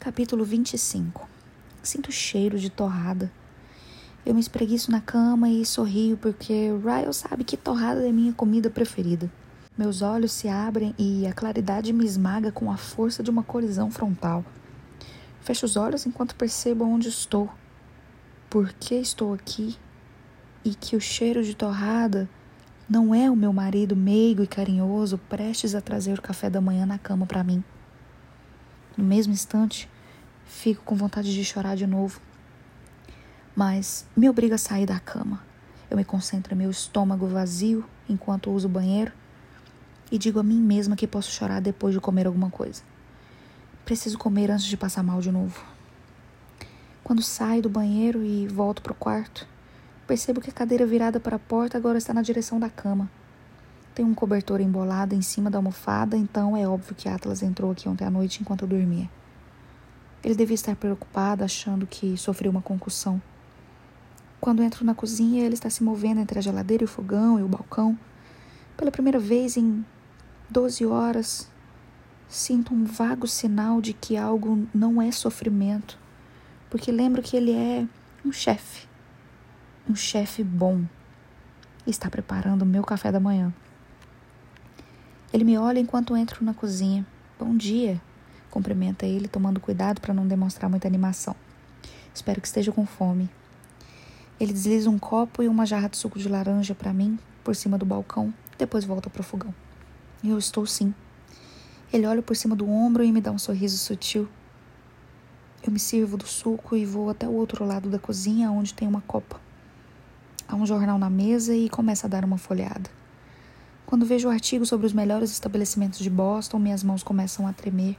Capítulo 25 Sinto cheiro de torrada. Eu me espreguiço na cama e sorrio porque Ryle sabe que torrada é minha comida preferida. Meus olhos se abrem e a claridade me esmaga com a força de uma colisão frontal. Fecho os olhos enquanto percebo onde estou, por que estou aqui e que o cheiro de torrada não é o meu marido meigo e carinhoso prestes a trazer o café da manhã na cama para mim. No mesmo instante, fico com vontade de chorar de novo. Mas me obriga a sair da cama. Eu me concentro em meu estômago vazio enquanto uso o banheiro e digo a mim mesma que posso chorar depois de comer alguma coisa. Preciso comer antes de passar mal de novo. Quando saio do banheiro e volto para o quarto, percebo que a cadeira virada para a porta agora está na direção da cama. Tem um cobertor embolado em cima da almofada, então é óbvio que Atlas entrou aqui ontem à noite enquanto eu dormia. Ele devia estar preocupado, achando que sofreu uma concussão. Quando entro na cozinha, ele está se movendo entre a geladeira e o fogão e o balcão. Pela primeira vez em 12 horas, sinto um vago sinal de que algo não é sofrimento, porque lembro que ele é um chefe um chefe bom está preparando o meu café da manhã. Ele me olha enquanto entro na cozinha. Bom dia, cumprimenta ele, tomando cuidado para não demonstrar muita animação. Espero que esteja com fome. Ele desliza um copo e uma jarra de suco de laranja para mim por cima do balcão, depois volta para o fogão. Eu estou sim. Ele olha por cima do ombro e me dá um sorriso sutil. Eu me sirvo do suco e vou até o outro lado da cozinha, onde tem uma copa. Há um jornal na mesa e começa a dar uma folheada. Quando vejo o artigo sobre os melhores estabelecimentos de Boston, minhas mãos começam a tremer.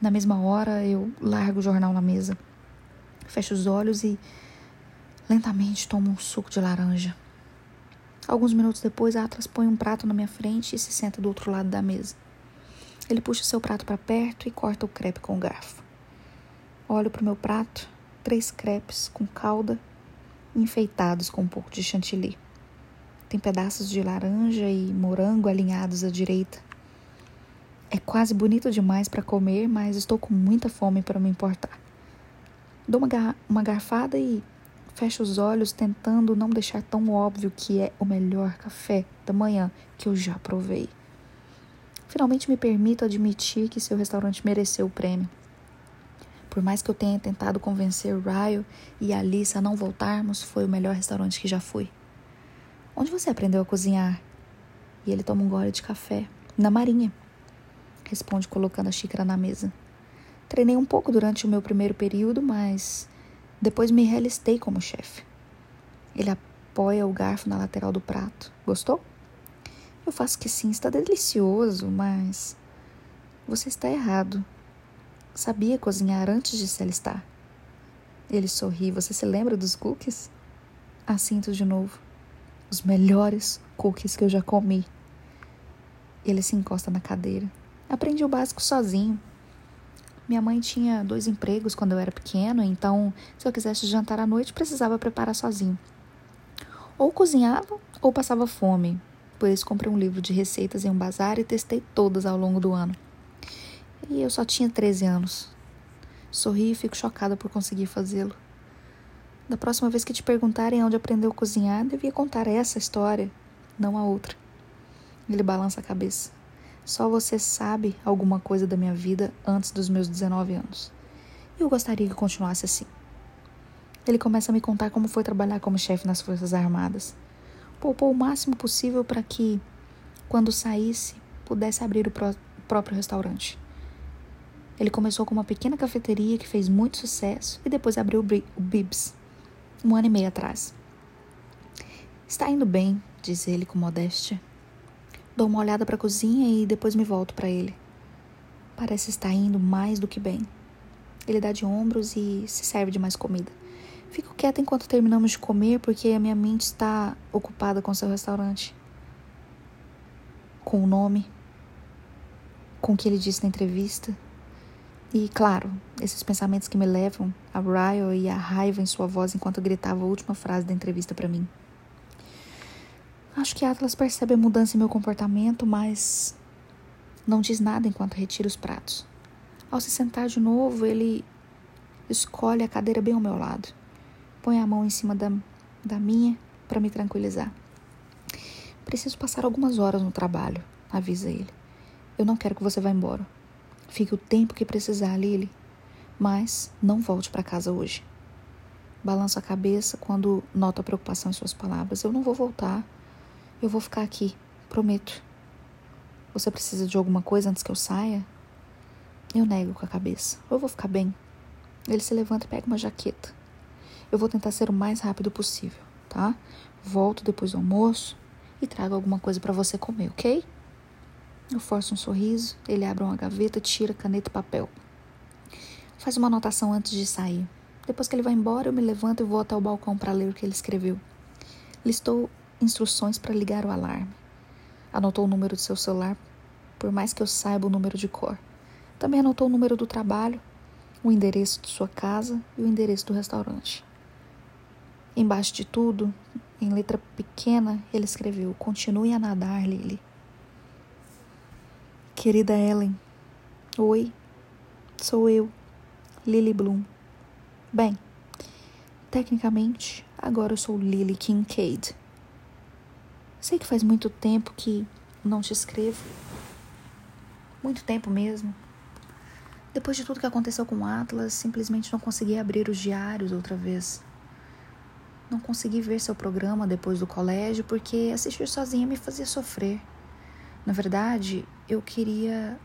Na mesma hora, eu largo o jornal na mesa. Fecho os olhos e lentamente tomo um suco de laranja. Alguns minutos depois, Atlas põe um prato na minha frente e se senta do outro lado da mesa. Ele puxa seu prato para perto e corta o crepe com o garfo. Olho para o meu prato, três crepes com calda enfeitados com um pouco de chantilly. Tem pedaços de laranja e morango alinhados à direita. É quase bonito demais para comer, mas estou com muita fome para me importar. Dou uma, gar uma garfada e fecho os olhos, tentando não deixar tão óbvio que é o melhor café da manhã que eu já provei. Finalmente me permito admitir que seu restaurante mereceu o prêmio. Por mais que eu tenha tentado convencer Ryle e Alice a não voltarmos, foi o melhor restaurante que já fui. Onde você aprendeu a cozinhar? E ele toma um gole de café. Na Marinha. Responde colocando a xícara na mesa. Treinei um pouco durante o meu primeiro período, mas depois me realistei como chefe. Ele apoia o garfo na lateral do prato. Gostou? Eu faço que sim, está delicioso, mas você está errado. Sabia cozinhar antes de se alistar. Ele sorri. Você se lembra dos cookies? Assinto de novo. Os melhores cookies que eu já comi. Ele se encosta na cadeira. Aprendi o básico sozinho. Minha mãe tinha dois empregos quando eu era pequeno, então se eu quisesse jantar à noite, precisava preparar sozinho. Ou cozinhava ou passava fome. Por isso comprei um livro de receitas em um bazar e testei todas ao longo do ano. E eu só tinha 13 anos. Sorri e fico chocada por conseguir fazê-lo. Da próxima vez que te perguntarem onde aprendeu a cozinhar, devia contar essa história, não a outra. Ele balança a cabeça. Só você sabe alguma coisa da minha vida antes dos meus 19 anos. Eu gostaria que continuasse assim. Ele começa a me contar como foi trabalhar como chefe nas Forças Armadas. Poupou o máximo possível para que, quando saísse, pudesse abrir o próprio restaurante. Ele começou com uma pequena cafeteria que fez muito sucesso e depois abriu o Bibs, um ano e meio atrás. Está indo bem, diz ele com modéstia. Dou uma olhada para a cozinha e depois me volto para ele. Parece estar indo mais do que bem. Ele dá de ombros e se serve de mais comida. Fico quieta enquanto terminamos de comer porque a minha mente está ocupada com seu restaurante. Com o nome, com o que ele disse na entrevista e, claro, esses pensamentos que me levam a Ryle e a raiva em sua voz enquanto gritava a última frase da entrevista para mim. Acho que Atlas percebe a mudança em meu comportamento, mas não diz nada enquanto retira os pratos. Ao se sentar de novo, ele escolhe a cadeira bem ao meu lado. Põe a mão em cima da, da minha para me tranquilizar. Preciso passar algumas horas no trabalho, avisa ele. Eu não quero que você vá embora. Fique o tempo que precisar, Lily. Mas não volte para casa hoje. Balanço a cabeça quando noto a preocupação em suas palavras. Eu não vou voltar. Eu vou ficar aqui, prometo. Você precisa de alguma coisa antes que eu saia? Eu nego com a cabeça. Eu vou ficar bem. Ele se levanta e pega uma jaqueta. Eu vou tentar ser o mais rápido possível, tá? Volto depois do almoço e trago alguma coisa para você comer, ok? Eu forço um sorriso, ele abre uma gaveta, tira caneta e papel. Faz uma anotação antes de sair. Depois que ele vai embora, eu me levanto e vou até o balcão para ler o que ele escreveu. Listou instruções para ligar o alarme. Anotou o número do seu celular, por mais que eu saiba o número de cor. Também anotou o número do trabalho, o endereço de sua casa e o endereço do restaurante. Embaixo de tudo, em letra pequena, ele escreveu: Continue a nadar, Lily. Querida Ellen, oi, sou eu, Lily Bloom. Bem, tecnicamente, agora eu sou Lily Kincaid. Sei que faz muito tempo que não te escrevo. Muito tempo mesmo. Depois de tudo que aconteceu com o Atlas, simplesmente não consegui abrir os diários outra vez. Não consegui ver seu programa depois do colégio porque assistir sozinha me fazia sofrer. Na verdade, eu queria.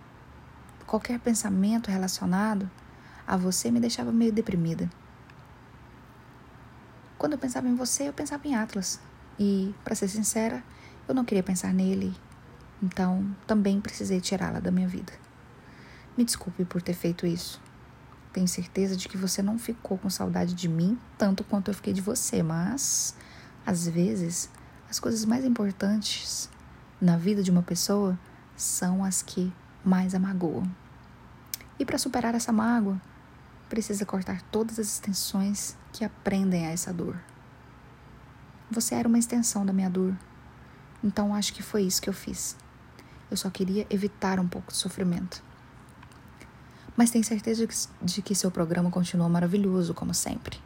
Qualquer pensamento relacionado a você me deixava meio deprimida. Quando eu pensava em você, eu pensava em Atlas. E, para ser sincera, eu não queria pensar nele. Então, também precisei tirá-la da minha vida. Me desculpe por ter feito isso. Tenho certeza de que você não ficou com saudade de mim tanto quanto eu fiquei de você, mas às vezes as coisas mais importantes na vida de uma pessoa são as que mais a magoam. E para superar essa mágoa, precisa cortar todas as extensões que aprendem a essa dor. Você era uma extensão da minha dor, então acho que foi isso que eu fiz. Eu só queria evitar um pouco de sofrimento. Mas tenho certeza de que seu programa continua maravilhoso, como sempre.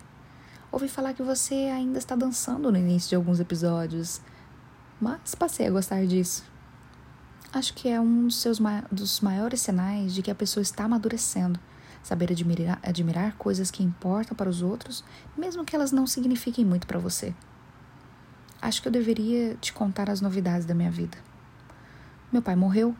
Ouvi falar que você ainda está dançando no início de alguns episódios, mas passei a gostar disso. Acho que é um dos seus dos maiores sinais de que a pessoa está amadurecendo saber admirar, admirar coisas que importam para os outros, mesmo que elas não signifiquem muito para você. Acho que eu deveria te contar as novidades da minha vida. Meu pai morreu.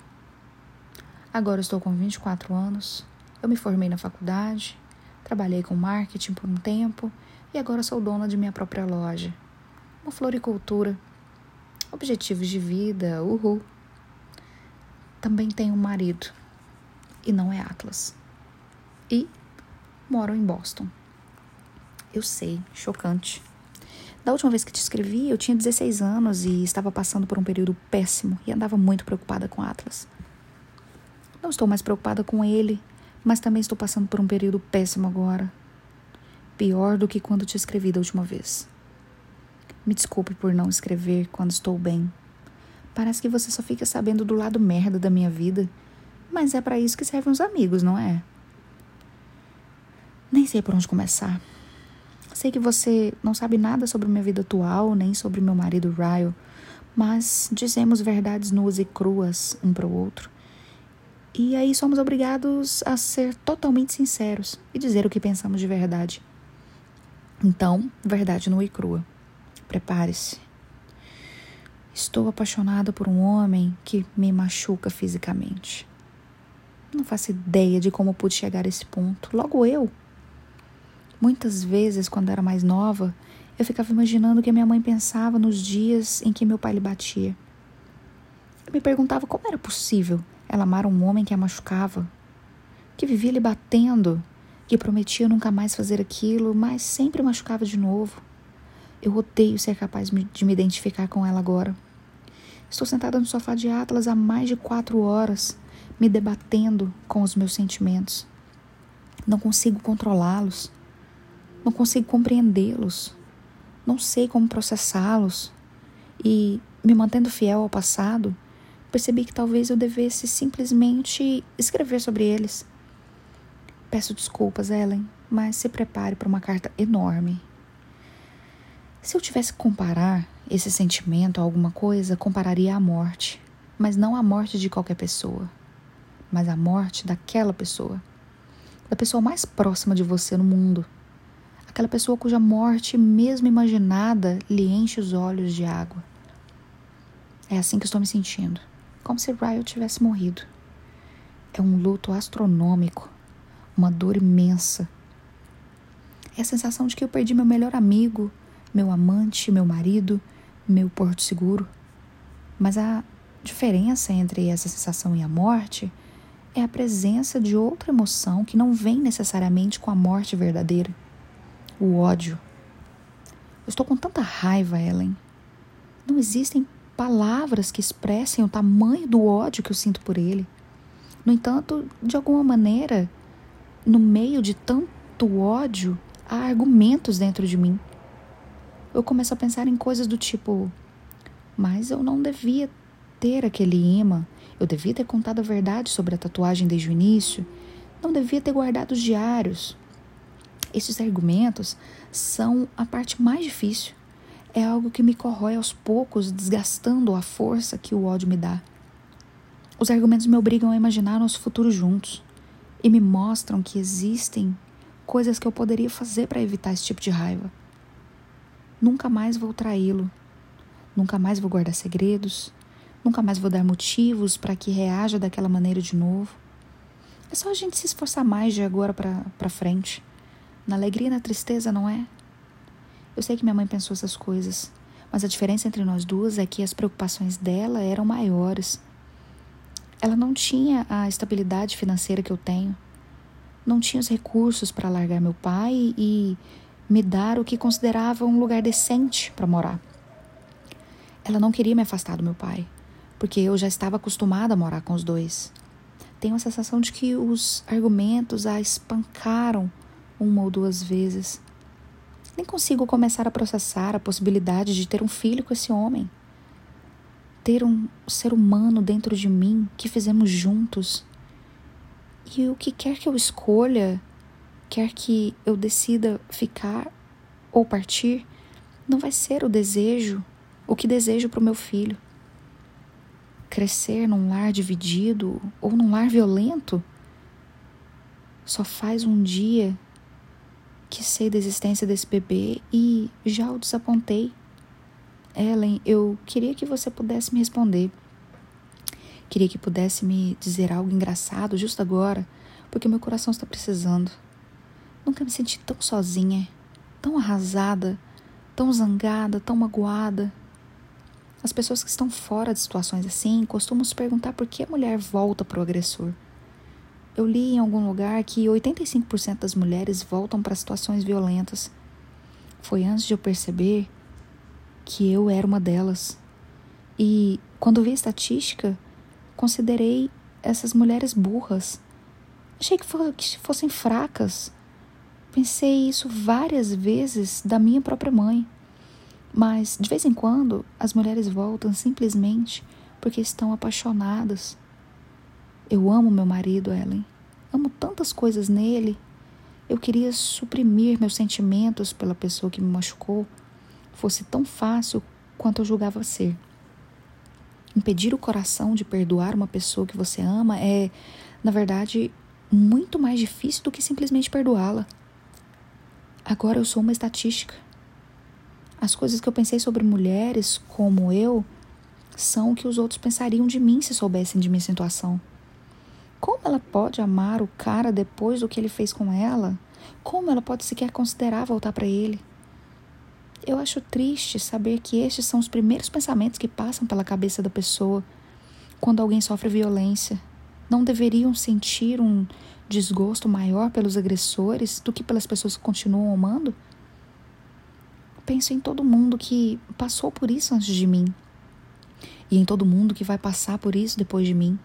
Agora estou com 24 anos. Eu me formei na faculdade, trabalhei com marketing por um tempo e agora sou dona de minha própria loja. Uma floricultura. Objetivos de vida, uhul. Também tenho um marido. E não é Atlas e moram em Boston. Eu sei, chocante. Da última vez que te escrevi, eu tinha 16 anos e estava passando por um período péssimo e andava muito preocupada com Atlas. Não estou mais preocupada com ele, mas também estou passando por um período péssimo agora. Pior do que quando te escrevi da última vez. Me desculpe por não escrever quando estou bem. Parece que você só fica sabendo do lado merda da minha vida, mas é para isso que servem os amigos, não é? Nem sei por onde começar. Sei que você não sabe nada sobre minha vida atual, nem sobre meu marido Ryle, mas dizemos verdades nuas e cruas um para o outro. E aí somos obrigados a ser totalmente sinceros e dizer o que pensamos de verdade. Então, verdade nua e crua. Prepare-se. Estou apaixonada por um homem que me machuca fisicamente. Não faço ideia de como pude chegar a esse ponto. Logo eu, Muitas vezes, quando era mais nova, eu ficava imaginando o que minha mãe pensava nos dias em que meu pai lhe batia. Eu me perguntava como era possível ela amar um homem que a machucava, que vivia lhe batendo, que prometia nunca mais fazer aquilo, mas sempre machucava de novo. Eu odeio ser capaz de me identificar com ela agora. Estou sentada no sofá de Atlas há mais de quatro horas, me debatendo com os meus sentimentos. Não consigo controlá-los. Não consigo compreendê-los. Não sei como processá-los. E, me mantendo fiel ao passado, percebi que talvez eu devesse simplesmente escrever sobre eles. Peço desculpas, Ellen, mas se prepare para uma carta enorme. Se eu tivesse que comparar esse sentimento a alguma coisa, compararia à morte, mas não a morte de qualquer pessoa, mas a morte daquela pessoa, da pessoa mais próxima de você no mundo, aquela pessoa cuja morte, mesmo imaginada, lhe enche os olhos de água. É assim que estou me sentindo, como se Ryle tivesse morrido. É um luto astronômico, uma dor imensa. É a sensação de que eu perdi meu melhor amigo, meu amante, meu marido, meu porto seguro. Mas a diferença entre essa sensação e a morte é a presença de outra emoção que não vem necessariamente com a morte verdadeira: o ódio. Eu estou com tanta raiva, Ellen. Não existem palavras que expressem o tamanho do ódio que eu sinto por ele. No entanto, de alguma maneira, no meio de tanto ódio, há argumentos dentro de mim. Eu começo a pensar em coisas do tipo: mas eu não devia ter aquele imã, eu devia ter contado a verdade sobre a tatuagem desde o início, não devia ter guardado os diários. Esses argumentos são a parte mais difícil. É algo que me corrói aos poucos, desgastando a força que o ódio me dá. Os argumentos me obrigam a imaginar nosso futuro juntos e me mostram que existem coisas que eu poderia fazer para evitar esse tipo de raiva. Nunca mais vou traí-lo, nunca mais vou guardar segredos, nunca mais vou dar motivos para que reaja daquela maneira de novo. É só a gente se esforçar mais de agora para frente. Na alegria e na tristeza, não é? Eu sei que minha mãe pensou essas coisas, mas a diferença entre nós duas é que as preocupações dela eram maiores ela não tinha a estabilidade financeira que eu tenho, não tinha os recursos para largar meu pai e me dar o que considerava um lugar decente para morar. Ela não queria me afastar do meu pai, porque eu já estava acostumada a morar com os dois. Tenho a sensação de que os argumentos a espancaram uma ou duas vezes. Nem consigo começar a processar a possibilidade de ter um filho com esse homem ter um ser humano dentro de mim que fizemos juntos. E o que quer que eu escolha, quer que eu decida ficar ou partir, não vai ser o desejo, o que desejo para o meu filho. Crescer num lar dividido ou num lar violento só faz um dia que sei da existência desse bebê e já o desapontei. Ellen, eu queria que você pudesse me responder. Queria que pudesse me dizer algo engraçado justo agora, porque meu coração está precisando. Nunca me senti tão sozinha, tão arrasada, tão zangada, tão magoada. As pessoas que estão fora de situações assim costumam se perguntar por que a mulher volta para o agressor. Eu li em algum lugar que 85% das mulheres voltam para situações violentas. Foi antes de eu perceber que eu era uma delas. E quando vi a estatística, considerei essas mulheres burras. Achei que, fossem fracas. Pensei isso várias vezes da minha própria mãe. Mas, de vez em quando, as mulheres voltam simplesmente porque estão apaixonadas. Eu amo meu marido, Ellen. Amo tantas coisas nele. Eu queria suprimir meus sentimentos pela pessoa que me machucou fosse tão fácil quanto eu julgava ser. Impedir o coração de perdoar uma pessoa que você ama é, na verdade, muito mais difícil do que simplesmente perdoá-la. Agora eu sou uma estatística. As coisas que eu pensei sobre mulheres como eu são o que os outros pensariam de mim se soubessem de minha situação. Como ela pode amar o cara depois do que ele fez com ela? Como ela pode sequer considerar voltar para ele? Eu acho triste saber que estes são os primeiros pensamentos que passam pela cabeça da pessoa quando alguém sofre violência. Não deveriam sentir um desgosto maior pelos agressores do que pelas pessoas que continuam amando? Penso em todo mundo que passou por isso antes de mim e em todo mundo que vai passar por isso depois de mim.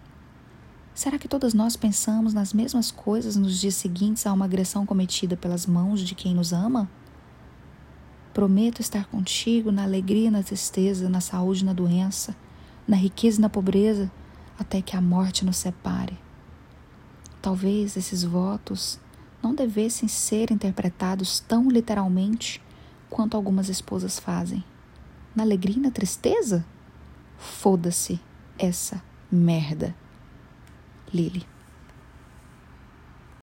Será que todas nós pensamos nas mesmas coisas nos dias seguintes a uma agressão cometida pelas mãos de quem nos ama? Prometo estar contigo na alegria e na tristeza, na saúde e na doença, na riqueza e na pobreza, até que a morte nos separe. Talvez esses votos não devessem ser interpretados tão literalmente quanto algumas esposas fazem. Na alegria e na tristeza? Foda-se essa merda. Lily.